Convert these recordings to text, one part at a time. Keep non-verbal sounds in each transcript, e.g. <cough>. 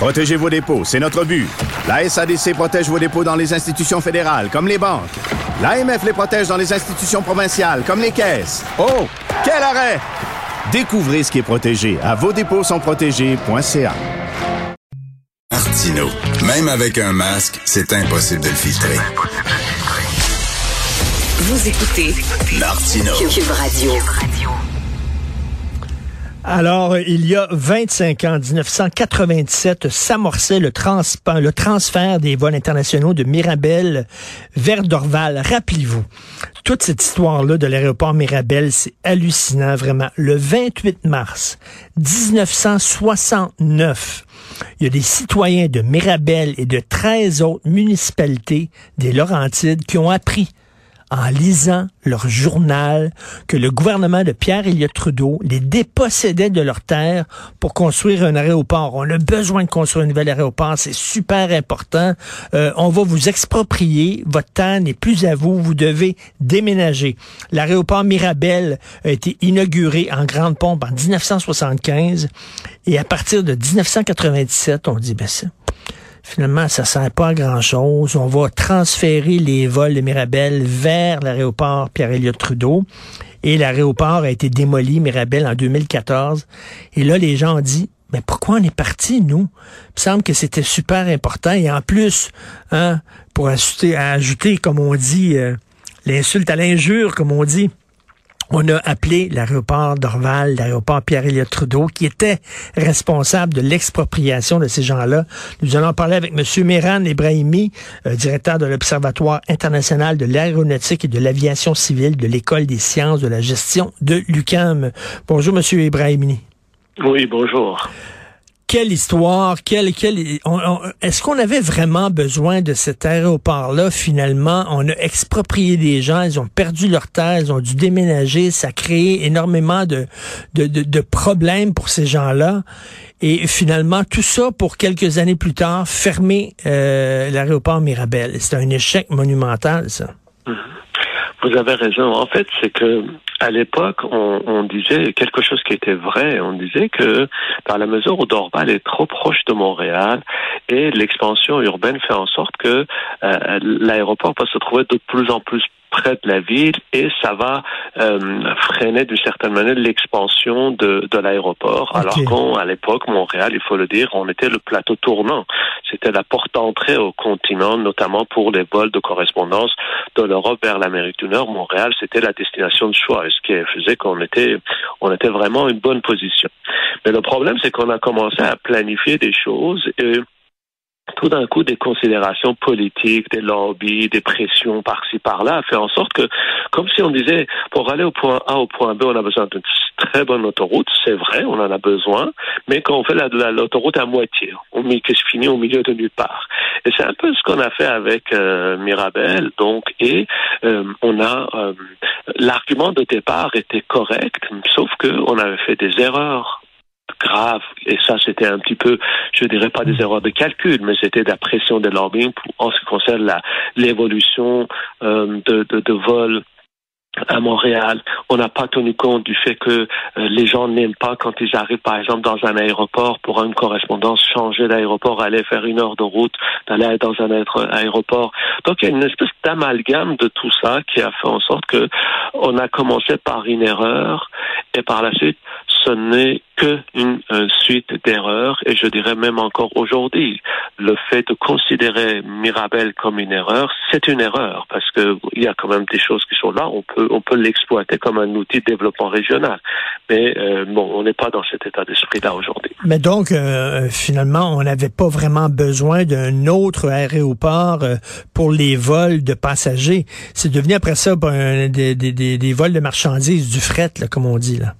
Protégez vos dépôts, c'est notre but. La SADC protège vos dépôts dans les institutions fédérales, comme les banques. L'AMF les protège dans les institutions provinciales, comme les caisses. Oh, quel arrêt! Découvrez ce qui est protégé à vos dépôts sont protégés.ca. Martino. Même avec un masque, c'est impossible de le filtrer. Vous écoutez Martino. Cube Radio. Alors, il y a 25 ans, 1997, s'amorçait le, transfert des vols internationaux de Mirabel vers Dorval. Rappelez-vous, toute cette histoire-là de l'aéroport Mirabel, c'est hallucinant, vraiment. Le 28 mars 1969, il y a des citoyens de Mirabel et de 13 autres municipalités des Laurentides qui ont appris en lisant leur journal que le gouvernement de Pierre Elliott Trudeau les dépossédait de leurs terres pour construire un aéroport. On a besoin de construire un nouvel aéroport, c'est super important. Euh, on va vous exproprier, votre terre n'est plus à vous, vous devez déménager. L'aéroport Mirabel a été inauguré en grande pompe en 1975 et à partir de 1997, on dit ben ça finalement, ça sert pas à grand-chose. On va transférer les vols de Mirabel vers l'aéroport Pierre-Éliott Trudeau. Et l'aéroport a été démoli, Mirabel, en 2014. Et là, les gens ont dit, mais pourquoi on est parti, nous? Il me semble que c'était super important. Et en plus, hein, pour ajouter, comme on dit, euh, l'insulte à l'injure, comme on dit, on a appelé l'aéroport d'Orval, l'aéroport Pierre-Éliott Trudeau, qui était responsable de l'expropriation de ces gens-là. Nous allons parler avec M. Mehran Ebrahimi, euh, directeur de l'Observatoire international de l'aéronautique et de l'aviation civile de l'École des sciences de la gestion de l'UCAM. Bonjour, M. Ebrahimi. Oui, bonjour. Quelle histoire, quelle, quelle, est-ce qu'on avait vraiment besoin de cet aéroport-là finalement? On a exproprié des gens, ils ont perdu leur terre, ils ont dû déménager, ça a créé énormément de, de, de, problèmes pour ces gens-là. Et finalement, tout ça pour quelques années plus tard, fermer euh, l'aéroport Mirabel. C'est un échec monumental, ça. Vous avez raison. En fait, c'est que à l'époque, on, on disait quelque chose qui était vrai. On disait que dans la mesure où Dorval est trop proche de Montréal et l'expansion urbaine fait en sorte que euh, l'aéroport va se trouver de plus en plus près de la ville et ça va euh, freiner d'une certaine manière l'expansion de, de l'aéroport. Alors qu'à l'époque, Montréal, il faut le dire, on était le plateau tournant. C'était la porte d'entrée au continent, notamment pour les vols de correspondance de l'Europe vers l'Amérique du Nord. Montréal, c'était la destination de choix, ce qui faisait qu'on était, on était vraiment une bonne position. Mais le problème, c'est qu'on a commencé à planifier des choses et tout d'un coup, des considérations politiques, des lobbies, des pressions par-ci, par-là, fait en sorte que, comme si on disait, pour aller au point A au point B, on a besoin d'une très bonne autoroute, c'est vrai, on en a besoin, mais quand on fait la- la- l'autoroute à moitié, on met que se finit au milieu de nulle part? Et c'est un peu ce qu'on a fait avec euh, Mirabel, donc, et euh, on a euh, l'argument de départ était correct, sauf que on avait fait des erreurs graves. Et ça, c'était un petit peu, je dirais pas des erreurs de calcul, mais c'était de la pression de lobbying en ce qui concerne la- l'évolution euh, de, de, de vols à Montréal. On n'a pas tenu compte du fait que euh, les gens n'aiment pas quand ils arrivent, par exemple, dans un aéroport pour une correspondance, changer d'aéroport, aller faire une heure de route, d'aller dans un autre aéroport. Donc, il y a une espèce d'amalgame de tout ça qui a fait en sorte que on a commencé par une erreur et par la suite, ce n'est que une, euh, suite d'erreurs et je dirais même encore aujourd'hui, le fait de considérer Mirabel comme une erreur, c'est une erreur parce que il y a quand même des choses qui sont là. On peut on peut l'exploiter comme un outil de développement régional, mais euh, bon, on n'est pas dans cet état d'esprit là aujourd'hui. Mais donc, euh, finalement, on n'avait pas vraiment besoin d'un autre aéroport euh, pour les vols de passagers. C'est devenu après ça ben, des, des, des vols de marchandises, du fret, là, comme on dit. Là.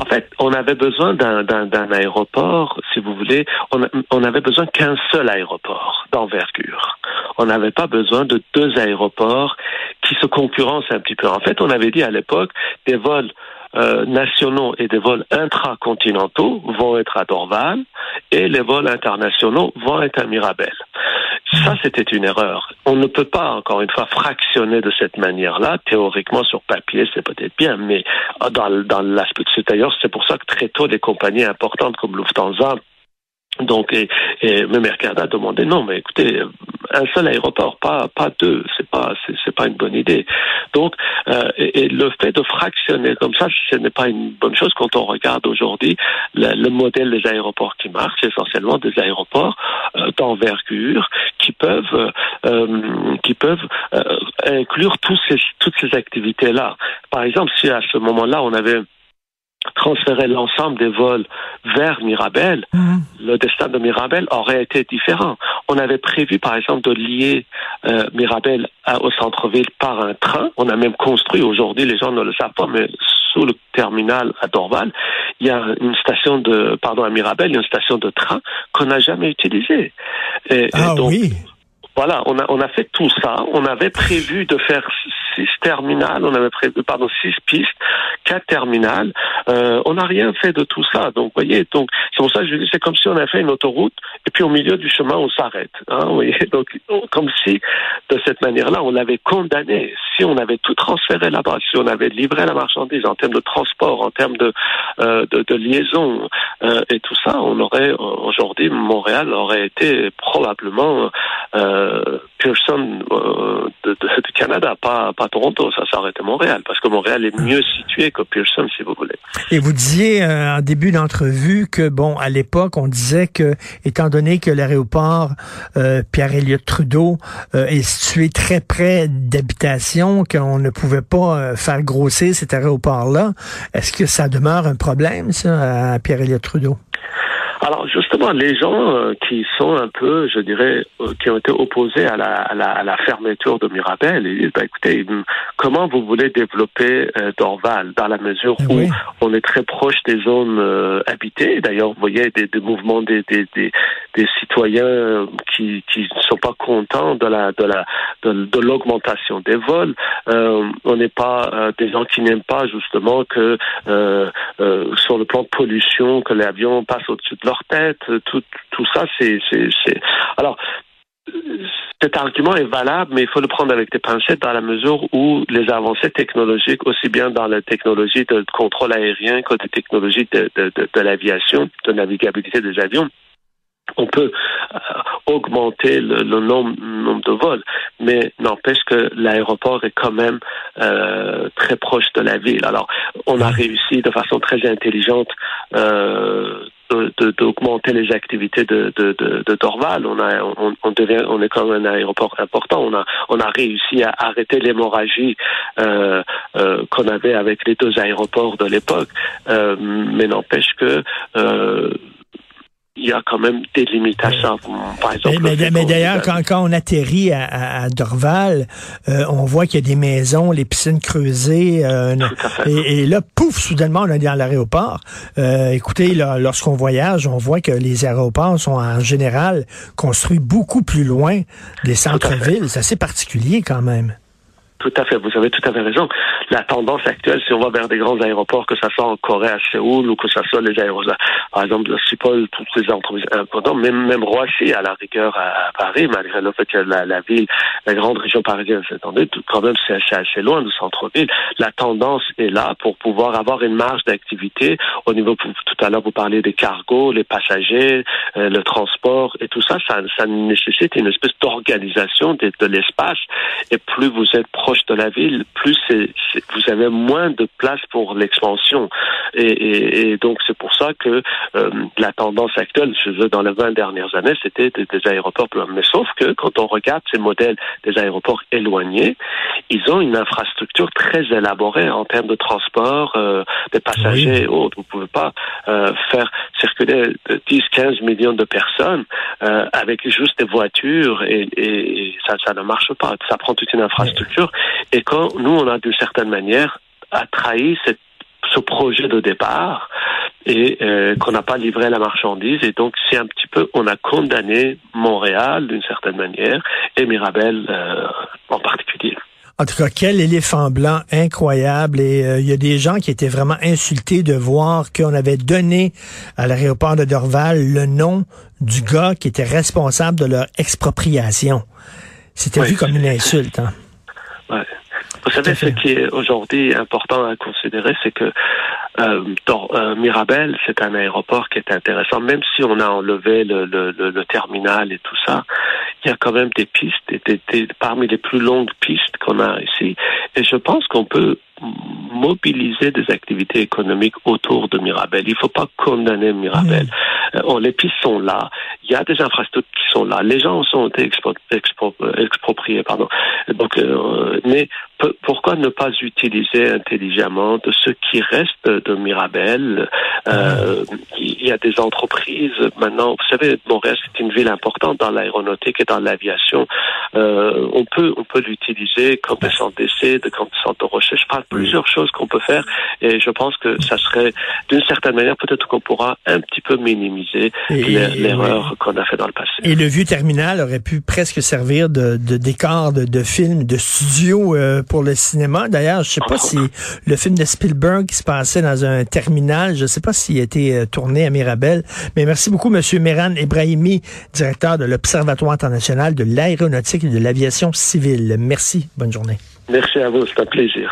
En fait, on avait besoin d'un aéroport, si vous voulez, on, on avait besoin qu'un seul aéroport d'envergure. On n'avait pas besoin de deux aéroports qui se concurrencent un petit peu. En fait, on avait dit à l'époque des vols euh, nationaux et des vols intracontinentaux vont être à Dorval et les vols internationaux vont être à Mirabel. Ça, c'était une erreur. On ne peut pas, encore une fois, fractionner de cette manière-là. Théoriquement, sur papier, c'est peut-être bien, mais dans, dans l'aspect, d'ailleurs, c'est pour ça que très tôt, des compagnies importantes comme Lufthansa donc, et, et même Air Canada a demandé non, mais écoutez, un seul aéroport, pas pas deux, c'est pas c'est pas une bonne idée. Donc, euh, et, le fait de fractionner comme ça, ce n'est pas une bonne chose quand on regarde aujourd'hui le, le, modèle des aéroports qui marchent, essentiellement des aéroports euh, d'envergure qui peuvent euh, qui peuvent euh, inclure tous ces, toutes ces activités là. Par exemple, si à ce moment-là on avait transférer l'ensemble des vols vers Mirabel, mhm. le destin de Mirabel aurait été différent. On avait prévu, par exemple, de lier euh, Mirabel au centre-ville par un train. On a même construit aujourd'hui, les gens ne le savent pas, mais sous le terminal à Dorval, il y a une station de, pardon, à Mirabel, il y a une station de train qu'on n'a jamais utilisée. Et, ah oui. Voilà, on a, on a fait tout ça. On avait prévu de faire six terminales, on avait prévu, pardon, six pistes, quatre terminales. Euh, on n'a rien fait de tout ça. Donc, vous voyez, donc c'est pour ça que je dis, c'est comme si on avait fait une autoroute et puis au milieu du chemin, on s'arrête. Hein, <laughs> donc comme si de cette manière-là, on l'avait condamné. Si on avait tout transféré là-bas, si on avait livré la marchandise en termes de transport, en termes de euh, de, de, liaison euh, et tout ça, on aurait aujourd'hui Montréal aurait été probablement euh, Pearson euh, de, du Canada, pas Toronto, ça s'arrête à Montréal, parce que Montréal est mieux situé que Pearson, si vous voulez. Et vous disiez euh, en début d'entrevue que, bon, à l'époque, on disait que, étant donné que l'aéroport euh, Pierre-Éliott Trudeau euh, est situé très près d'habitations, qu'on ne pouvait pas faire grossir cet aéroport-là, est-ce que ça demeure un problème, ça, à Pierre-Éliott Trudeau? Alors justement, les gens euh, qui sont un peu, je dirais, euh, qui ont été opposés à la, à la, à la fermeture de Mirabel, ils disent, bah, écoutez, comment vous voulez développer euh, Dorval dans la mesure eh où on est très proche des zones habitées? D'ailleurs, vous voyez des, des mouvements des, des, des, des, citoyens qui qui ne sont pas contents de la de la de, de l'augmentation des vols. on n'est pas des gens qui n'aiment pas justement que sur le plan de pollution que l'avion passe au-dessus de leur tête, tout, tout ça, c'est, c'est, Alors, cet argument est valable, mais il faut le prendre avec des pincettes dans la mesure où les avancées technologiques, aussi bien dans la technologie de contrôle aérien que des technologies de, de, l'aviation, de navigabilité des avions, on peut euh, augmenter le, nombre, nombre, de vols, mais n'empêche que l'aéroport est quand même euh, très proche de la ville. Alors, on a réussi de façon très intelligente euh, d'augmenter les activités de, de, de, de, Dorval. On a, on, on, devient, on est même un aéroport important. On a, on a réussi à arrêter l'hémorragie euh, euh, qu'on avait avec les deux aéroports de l'époque. Euh, mais n'empêche que euh, il y a quand même des limitations. Par exemple, mais, d'ailleurs, quand, quand, on atterrit à, à Dorval, euh, on voit qu'il y a des maisons, les piscines creusées, euh, et, et, là, pouf, soudainement, on est dans l'aéroport. Euh, écoutez, lorsqu'on voyage, on voit que les aéroports sont en général construits beaucoup plus loin des centres-villes. C'est assez particulier quand même. Tout à fait, vous avez tout à fait raison. La tendance actuelle, si on va vers des grands aéroports, que ce soit en Corée, à Séoul, ou que ce soit les aéroports, par exemple, Schiphol, toutes ces entreprises importantes, même, même Roissy, à la rigueur, à, Paris, malgré le fait que la, ville, la grande région parisienne s'étendait, quand même, c'est assez, loin du centre-ville. La tendance est là pour pouvoir avoir une marge d'activité au niveau, tout à l'heure, vous parlez des cargos, les passagers, euh, le transport, et tout ça, ça, ça nécessite une espèce d'organisation de l'espace, et plus vous êtes de la ville, plus vous avez moins de place pour l'expansion. Et, donc c'est pour ça que euh, la tendance actuelle, je veux, dans les 20 dernières années, c'était des, aéroports plus Mais sauf que quand on regarde ces modèles des aéroports éloignés, ils ont une infrastructure très élaborée en termes de transport euh, des passagers et autres. Vous pouvez pas euh, faire circuler 10, 15 millions de personnes avec juste des voitures et, et ça, ça ne marche pas. Ça prend toute une infrastructure et quand nous, on a d'une certaine manière a trahi cette ce ce projet de départ et euh, qu'on n'a pas livré la marchandise. Et donc, c'est un petit peu, on a condamné Montréal d'une certaine manière et Mirabel euh, en particulier. En tout cas, quel éléphant blanc incroyable. Et euh, il y a des gens qui étaient vraiment insultés de voir qu'on avait donné à l'aéroport de Dorval le nom du gars qui était responsable de leur expropriation. C'était vu comme une insulte. Hein? Ouais. Vous savez, ce qui est aujourd'hui important à considérer, c'est que euh, euh, Mirabel, c'est un aéroport qui est intéressant. Même si on a enlevé le, le, le, terminal et tout ça, il y a quand même des pistes, des, des, parmi les plus longues pistes qu'on a ici. Et je pense qu'on peut mobiliser des activités économiques autour de Mirabel. Il ne faut pas condamner Mirabel. Mmh. Euh, les pistes sont là. Il y a des infrastructures qui sont là. Les gens ont été expropriés, pardon. Donc, euh, mais pourquoi ne pas utiliser intelligemment de ce qui reste de Mirabel? Euh, Il y a des entreprises maintenant. Vous savez, Montréal c'est une ville importante dans l'aéronautique et dans l'aviation. Euh, on peut on peut l'utiliser comme des centres d'essai, comme des centres de recherche. Je parle plusieurs choses qu'on peut faire et je pense que ça serait d'une certaine manière peut-être qu'on pourra un petit peu minimiser l'erreur qu'on a fait dans le passé. Et le vieux terminal aurait pu presque servir de, de décor de, de film, de studio euh, pour le cinéma. D'ailleurs, je sais pas si le film de Spielberg qui se passait dans un terminal, je sais pas s'il a été euh, tourné à Mirabel. Mais merci beaucoup, Monsieur Meran Ebrahimi, directeur de l'Observatoire international de l'aéronautique et de l'aviation civile. Merci. Bonne journée. Merci à vous. C'est un plaisir.